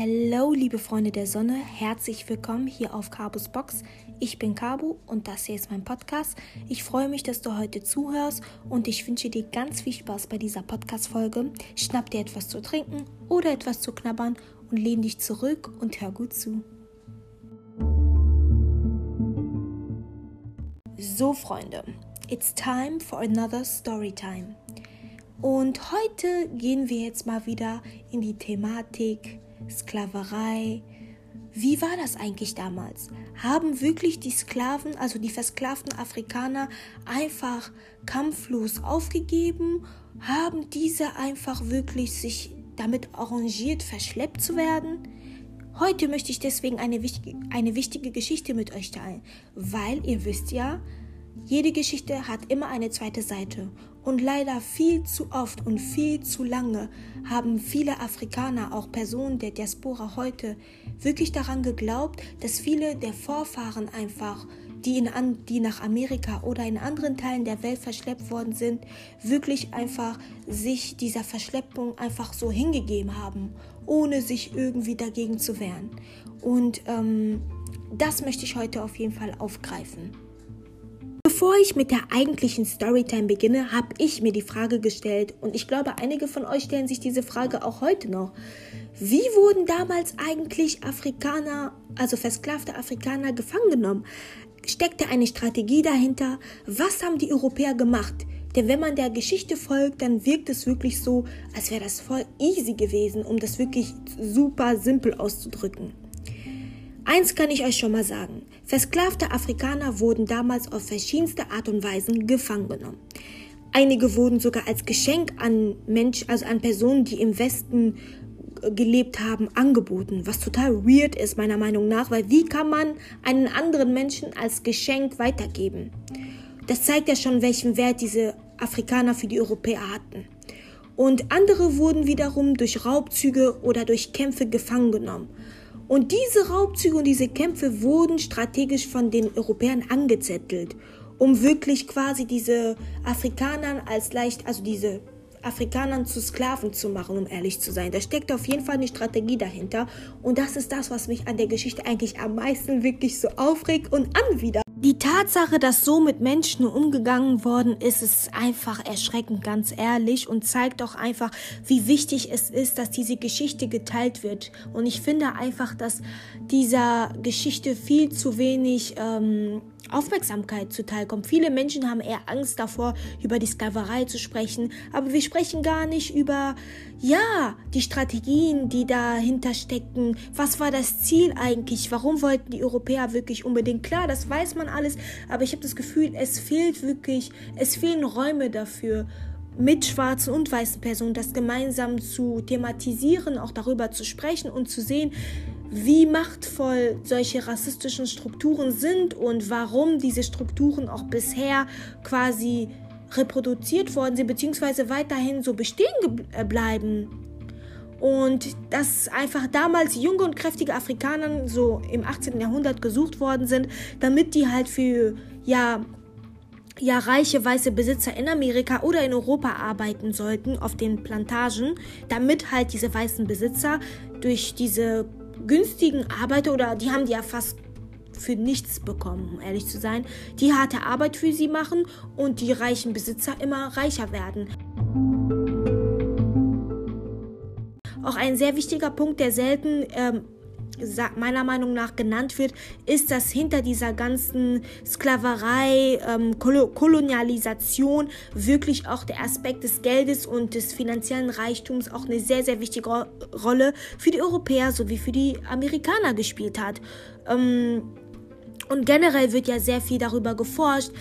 Hello, liebe Freunde der Sonne, herzlich willkommen hier auf Cabus Box. Ich bin Cabu und das hier ist mein Podcast. Ich freue mich, dass du heute zuhörst und ich wünsche dir ganz viel Spaß bei dieser Podcast-Folge. Schnapp dir etwas zu trinken oder etwas zu knabbern und lehn dich zurück und hör gut zu. So, Freunde, it's time for another story time. Und heute gehen wir jetzt mal wieder in die Thematik Sklaverei. Wie war das eigentlich damals? Haben wirklich die Sklaven, also die versklavten Afrikaner, einfach kampflos aufgegeben? Haben diese einfach wirklich sich damit arrangiert, verschleppt zu werden? Heute möchte ich deswegen eine wichtige, eine wichtige Geschichte mit euch teilen, weil ihr wisst ja, jede Geschichte hat immer eine zweite Seite und leider viel zu oft und viel zu lange haben viele Afrikaner, auch Personen der Diaspora heute, wirklich daran geglaubt, dass viele der Vorfahren einfach, die, in, die nach Amerika oder in anderen Teilen der Welt verschleppt worden sind, wirklich einfach sich dieser Verschleppung einfach so hingegeben haben, ohne sich irgendwie dagegen zu wehren. Und ähm, das möchte ich heute auf jeden Fall aufgreifen. Bevor ich mit der eigentlichen Storytime beginne, habe ich mir die Frage gestellt und ich glaube, einige von euch stellen sich diese Frage auch heute noch. Wie wurden damals eigentlich Afrikaner, also versklavte Afrikaner, gefangen genommen? Steckte eine Strategie dahinter? Was haben die Europäer gemacht? Denn wenn man der Geschichte folgt, dann wirkt es wirklich so, als wäre das voll easy gewesen, um das wirklich super simpel auszudrücken. Eins kann ich euch schon mal sagen. Versklavte Afrikaner wurden damals auf verschiedenste Art und Weisen gefangen genommen. Einige wurden sogar als Geschenk an Menschen, also an Personen, die im Westen gelebt haben, angeboten, was total weird ist meiner Meinung nach, weil wie kann man einen anderen Menschen als Geschenk weitergeben? Das zeigt ja schon, welchen Wert diese Afrikaner für die Europäer hatten. Und andere wurden wiederum durch Raubzüge oder durch Kämpfe gefangen genommen. Und diese Raubzüge und diese Kämpfe wurden strategisch von den Europäern angezettelt, um wirklich quasi diese Afrikanern als leicht, also diese Afrikanern zu Sklaven zu machen, um ehrlich zu sein. Da steckt auf jeden Fall eine Strategie dahinter. Und das ist das, was mich an der Geschichte eigentlich am meisten wirklich so aufregt und anwidert. Die Tatsache, dass so mit Menschen umgegangen worden ist, ist einfach erschreckend, ganz ehrlich, und zeigt auch einfach, wie wichtig es ist, dass diese Geschichte geteilt wird. Und ich finde einfach, dass dieser Geschichte viel zu wenig ähm, Aufmerksamkeit zuteilkommt. Viele Menschen haben eher Angst davor, über die Sklaverei zu sprechen, aber wir sprechen gar nicht über, ja, die Strategien, die dahinter stecken. Was war das Ziel eigentlich? Warum wollten die Europäer wirklich unbedingt? Klar, das weiß man alles, aber ich habe das Gefühl, es fehlt wirklich, es fehlen Räume dafür mit schwarzen und weißen Personen das gemeinsam zu thematisieren, auch darüber zu sprechen und zu sehen, wie machtvoll solche rassistischen Strukturen sind und warum diese Strukturen auch bisher quasi reproduziert worden sind, beziehungsweise weiterhin so bestehen äh, bleiben. Und dass einfach damals junge und kräftige Afrikaner so im 18. Jahrhundert gesucht worden sind, damit die halt für ja ja reiche weiße Besitzer in Amerika oder in Europa arbeiten sollten auf den Plantagen, damit halt diese weißen Besitzer durch diese günstigen Arbeiter oder die haben die ja fast für nichts bekommen, um ehrlich zu sein, die harte Arbeit für sie machen und die reichen Besitzer immer reicher werden. Auch ein sehr wichtiger Punkt, der selten ähm, meiner Meinung nach genannt wird, ist, dass hinter dieser ganzen Sklaverei, ähm, Kol Kolonialisation wirklich auch der Aspekt des Geldes und des finanziellen Reichtums auch eine sehr, sehr wichtige Ro Rolle für die Europäer sowie für die Amerikaner gespielt hat. Ähm, und generell wird ja sehr viel darüber geforscht,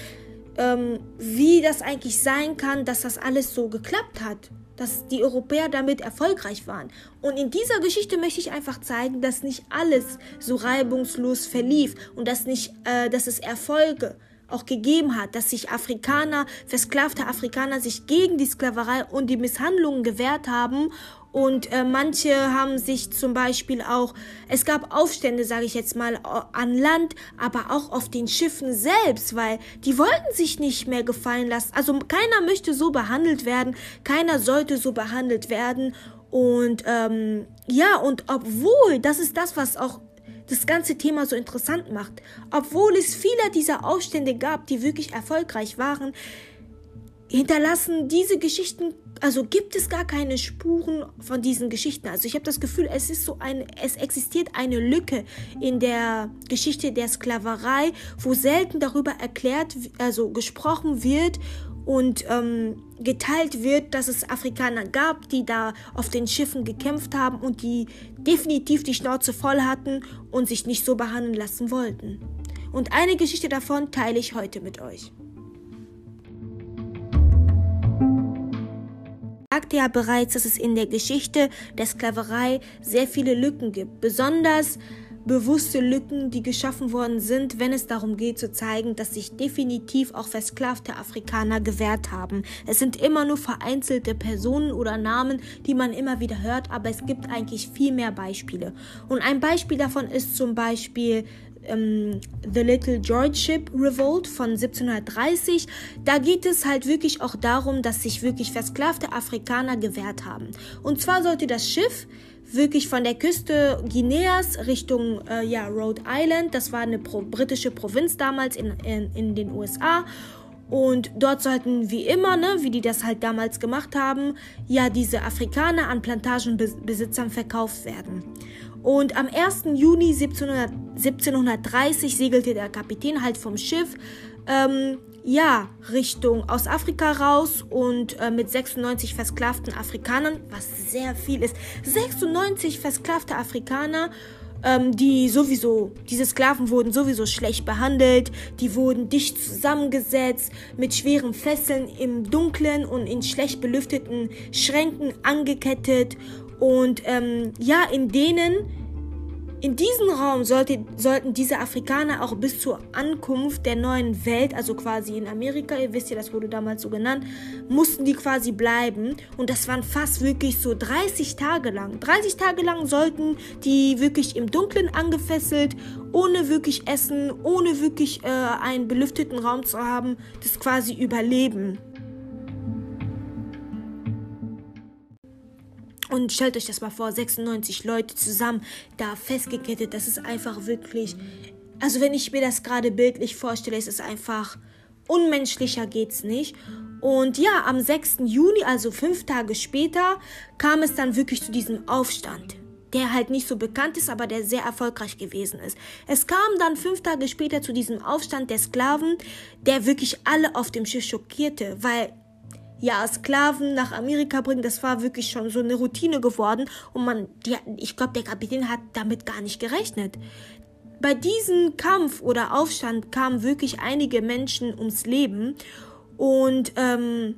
ähm, wie das eigentlich sein kann, dass das alles so geklappt hat dass die Europäer damit erfolgreich waren. Und in dieser Geschichte möchte ich einfach zeigen, dass nicht alles so reibungslos verlief und dass nicht, äh, dass es Erfolge auch gegeben hat, dass sich Afrikaner, versklavte Afrikaner sich gegen die Sklaverei und die Misshandlungen gewehrt haben und äh, manche haben sich zum Beispiel auch, es gab Aufstände, sage ich jetzt mal, an Land, aber auch auf den Schiffen selbst, weil die wollten sich nicht mehr gefallen lassen. Also keiner möchte so behandelt werden, keiner sollte so behandelt werden. Und ähm, ja, und obwohl, das ist das, was auch das ganze Thema so interessant macht. Obwohl es viele dieser Aufstände gab, die wirklich erfolgreich waren, hinterlassen diese Geschichten, also gibt es gar keine Spuren von diesen Geschichten. Also ich habe das Gefühl, es ist so ein, es existiert eine Lücke in der Geschichte der Sklaverei, wo selten darüber erklärt, also gesprochen wird und ähm, geteilt wird, dass es Afrikaner gab, die da auf den Schiffen gekämpft haben und die definitiv die Schnauze voll hatten und sich nicht so behandeln lassen wollten. Und eine Geschichte davon teile ich heute mit euch. Sagte ja bereits, dass es in der Geschichte der Sklaverei sehr viele Lücken gibt. Besonders bewusste Lücken, die geschaffen worden sind, wenn es darum geht zu zeigen, dass sich definitiv auch versklavte Afrikaner gewehrt haben. Es sind immer nur vereinzelte Personen oder Namen, die man immer wieder hört, aber es gibt eigentlich viel mehr Beispiele. Und ein Beispiel davon ist zum Beispiel ähm, The Little George Ship Revolt von 1730. Da geht es halt wirklich auch darum, dass sich wirklich versklavte Afrikaner gewehrt haben. Und zwar sollte das Schiff wirklich von der Küste Guineas Richtung äh, ja, Rhode Island. Das war eine pro britische Provinz damals in, in, in den USA. Und dort sollten wie immer, ne, wie die das halt damals gemacht haben, ja diese Afrikaner an Plantagenbesitzern verkauft werden. Und am 1. Juni 1700, 1730 segelte der Kapitän halt vom Schiff ähm, ja, Richtung aus Afrika raus und äh, mit 96 versklavten Afrikanern, was sehr viel ist. 96 versklavte Afrikaner, ähm, die sowieso, diese Sklaven wurden sowieso schlecht behandelt, die wurden dicht zusammengesetzt, mit schweren Fesseln im Dunklen und in schlecht belüfteten Schränken angekettet. Und ähm, ja, in denen in diesem Raum sollte, sollten diese Afrikaner auch bis zur Ankunft der neuen Welt, also quasi in Amerika, ihr wisst ja, das wurde damals so genannt, mussten die quasi bleiben. Und das waren fast wirklich so 30 Tage lang. 30 Tage lang sollten die wirklich im Dunkeln angefesselt, ohne wirklich Essen, ohne wirklich äh, einen belüfteten Raum zu haben, das quasi überleben. Und stellt euch das mal vor, 96 Leute zusammen da festgekettet. Das ist einfach wirklich. Also, wenn ich mir das gerade bildlich vorstelle, ist es einfach unmenschlicher geht's nicht. Und ja, am 6. Juni, also fünf Tage später, kam es dann wirklich zu diesem Aufstand, der halt nicht so bekannt ist, aber der sehr erfolgreich gewesen ist. Es kam dann fünf Tage später zu diesem Aufstand der Sklaven, der wirklich alle auf dem Schiff schockierte, weil ja, Sklaven nach Amerika bringen, das war wirklich schon so eine Routine geworden und man, die, ich glaube, der Kapitän hat damit gar nicht gerechnet. Bei diesem Kampf oder Aufstand kamen wirklich einige Menschen ums Leben und ähm,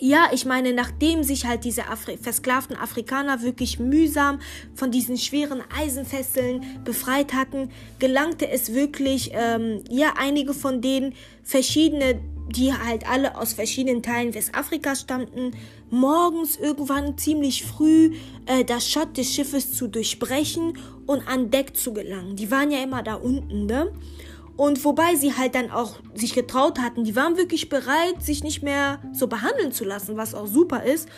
ja, ich meine, nachdem sich halt diese Afri versklavten Afrikaner wirklich mühsam von diesen schweren Eisenfesseln befreit hatten, gelangte es wirklich, ähm, ja, einige von denen verschiedene die halt alle aus verschiedenen Teilen Westafrikas stammten, morgens irgendwann ziemlich früh äh, das Schott des Schiffes zu durchbrechen und an Deck zu gelangen. Die waren ja immer da unten, ne? Und wobei sie halt dann auch sich getraut hatten, die waren wirklich bereit, sich nicht mehr so behandeln zu lassen, was auch super ist.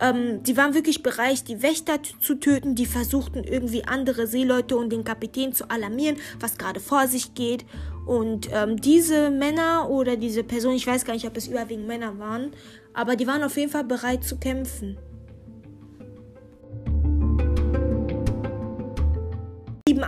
Ähm, die waren wirklich bereit, die Wächter zu töten, die versuchten irgendwie andere Seeleute und den Kapitän zu alarmieren, was gerade vor sich geht. Und ähm, diese Männer oder diese Personen, ich weiß gar nicht, ob es überwiegend Männer waren, aber die waren auf jeden Fall bereit zu kämpfen.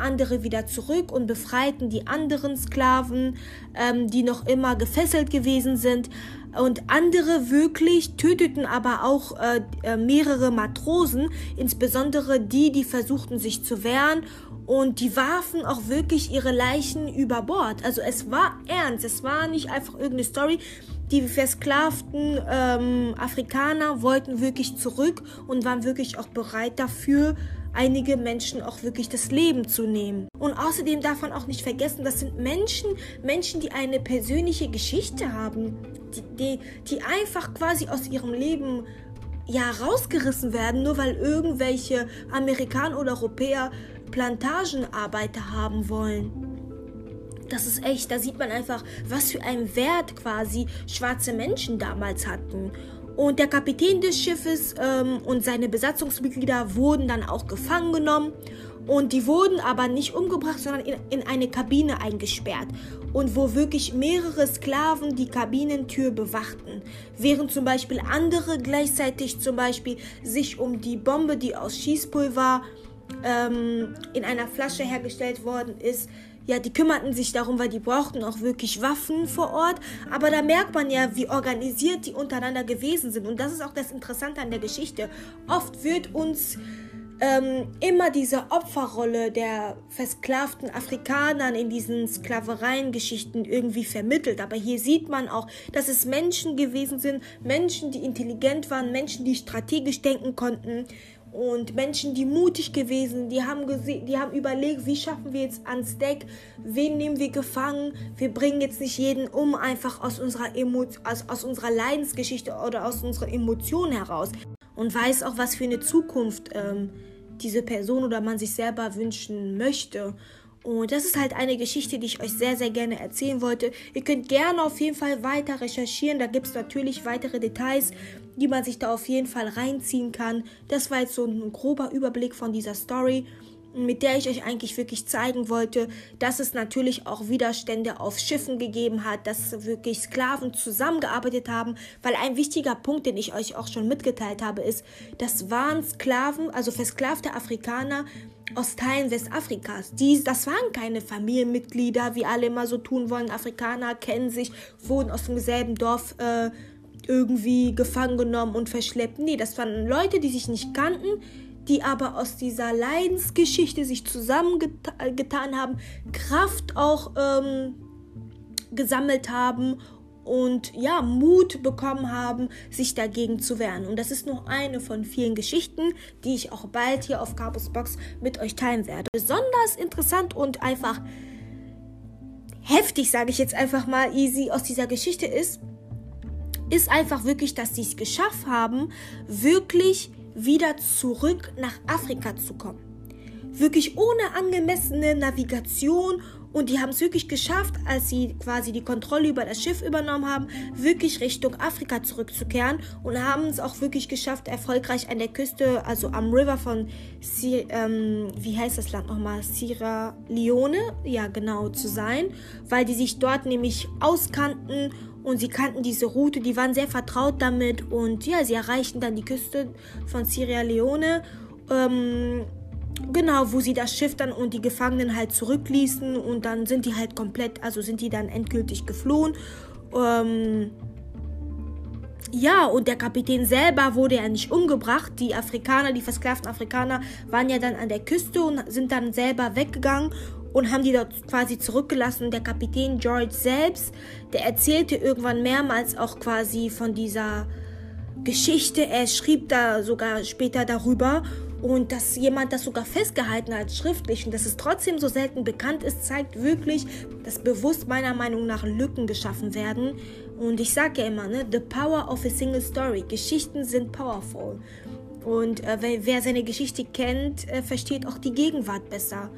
Andere wieder zurück und befreiten die anderen Sklaven, ähm, die noch immer gefesselt gewesen sind. Und andere wirklich töteten aber auch äh, äh mehrere Matrosen, insbesondere die, die versuchten sich zu wehren und die warfen auch wirklich ihre Leichen über Bord. Also es war ernst, es war nicht einfach irgendeine Story. Die versklavten ähm, Afrikaner wollten wirklich zurück und waren wirklich auch bereit dafür, einige Menschen auch wirklich das Leben zu nehmen. Und außerdem darf man auch nicht vergessen, das sind Menschen, Menschen, die eine persönliche Geschichte haben, die, die, die einfach quasi aus ihrem Leben ja rausgerissen werden, nur weil irgendwelche Amerikaner oder Europäer Plantagenarbeiter haben wollen. Das ist echt, da sieht man einfach, was für einen Wert quasi schwarze Menschen damals hatten. Und der Kapitän des Schiffes ähm, und seine Besatzungsmitglieder wurden dann auch gefangen genommen. Und die wurden aber nicht umgebracht, sondern in, in eine Kabine eingesperrt. Und wo wirklich mehrere Sklaven die Kabinentür bewachten. Während zum Beispiel andere gleichzeitig zum Beispiel sich um die Bombe, die aus Schießpulver ähm, in einer Flasche hergestellt worden ist, ja, die kümmerten sich darum, weil die brauchten auch wirklich Waffen vor Ort. Aber da merkt man ja, wie organisiert die untereinander gewesen sind. Und das ist auch das Interessante an der Geschichte. Oft wird uns ähm, immer diese Opferrolle der versklavten Afrikanern in diesen Sklavereiengeschichten irgendwie vermittelt. Aber hier sieht man auch, dass es Menschen gewesen sind, Menschen, die intelligent waren, Menschen, die strategisch denken konnten und Menschen, die mutig gewesen, die haben die haben überlegt, wie schaffen wir jetzt ans Deck, wen nehmen wir gefangen, wir bringen jetzt nicht jeden um, einfach aus unserer Emo aus, aus unserer Leidensgeschichte oder aus unserer Emotion heraus. Und weiß auch, was für eine Zukunft ähm, diese Person oder man sich selber wünschen möchte. Und das ist halt eine Geschichte, die ich euch sehr, sehr gerne erzählen wollte. Ihr könnt gerne auf jeden Fall weiter recherchieren. Da gibt es natürlich weitere Details, die man sich da auf jeden Fall reinziehen kann. Das war jetzt so ein grober Überblick von dieser Story mit der ich euch eigentlich wirklich zeigen wollte, dass es natürlich auch Widerstände auf Schiffen gegeben hat, dass wirklich Sklaven zusammengearbeitet haben, weil ein wichtiger Punkt, den ich euch auch schon mitgeteilt habe, ist, das waren Sklaven, also versklavte Afrikaner aus Teilen Westafrikas. Die, das waren keine Familienmitglieder, wie alle immer so tun wollen. Afrikaner kennen sich, wurden aus demselben Dorf äh, irgendwie gefangen genommen und verschleppt. Nee, das waren Leute, die sich nicht kannten, die aber aus dieser Leidensgeschichte sich zusammengetan haben, Kraft auch ähm, gesammelt haben und ja, Mut bekommen haben, sich dagegen zu wehren. Und das ist nur eine von vielen Geschichten, die ich auch bald hier auf Campus Box mit euch teilen werde. Besonders interessant und einfach heftig, sage ich jetzt einfach mal, easy aus dieser Geschichte ist, ist einfach wirklich, dass sie es geschafft haben, wirklich wieder zurück nach Afrika zu kommen. Wirklich ohne angemessene Navigation und die haben es wirklich geschafft, als sie quasi die Kontrolle über das Schiff übernommen haben, wirklich Richtung Afrika zurückzukehren und haben es auch wirklich geschafft, erfolgreich an der Küste, also am River von, Sir, ähm, wie heißt das Land nochmal, Sierra Leone, ja genau, zu sein, weil die sich dort nämlich auskannten und sie kannten diese Route, die waren sehr vertraut damit und ja, sie erreichten dann die Küste von Sierra Leone. Ähm, genau, wo sie das Schiff dann und die Gefangenen halt zurückließen und dann sind die halt komplett, also sind die dann endgültig geflohen. Ähm, ja, und der Kapitän selber wurde ja nicht umgebracht. Die Afrikaner, die versklavten Afrikaner waren ja dann an der Küste und sind dann selber weggegangen und haben die dort quasi zurückgelassen. Der Kapitän George selbst, der erzählte irgendwann mehrmals auch quasi von dieser Geschichte. Er schrieb da sogar später darüber und dass jemand das sogar festgehalten hat schriftlich und dass es trotzdem so selten bekannt ist, zeigt wirklich, dass bewusst meiner Meinung nach Lücken geschaffen werden. Und ich sage ja immer, ne, the power of a single story. Geschichten sind powerful. Und äh, wer seine Geschichte kennt, äh, versteht auch die Gegenwart besser.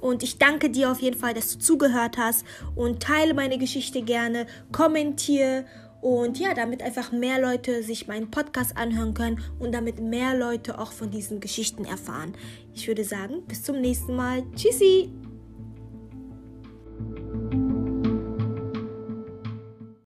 Und ich danke dir auf jeden Fall, dass du zugehört hast und teile meine Geschichte gerne, kommentiere und ja, damit einfach mehr Leute sich meinen Podcast anhören können und damit mehr Leute auch von diesen Geschichten erfahren. Ich würde sagen, bis zum nächsten Mal. Tschüssi!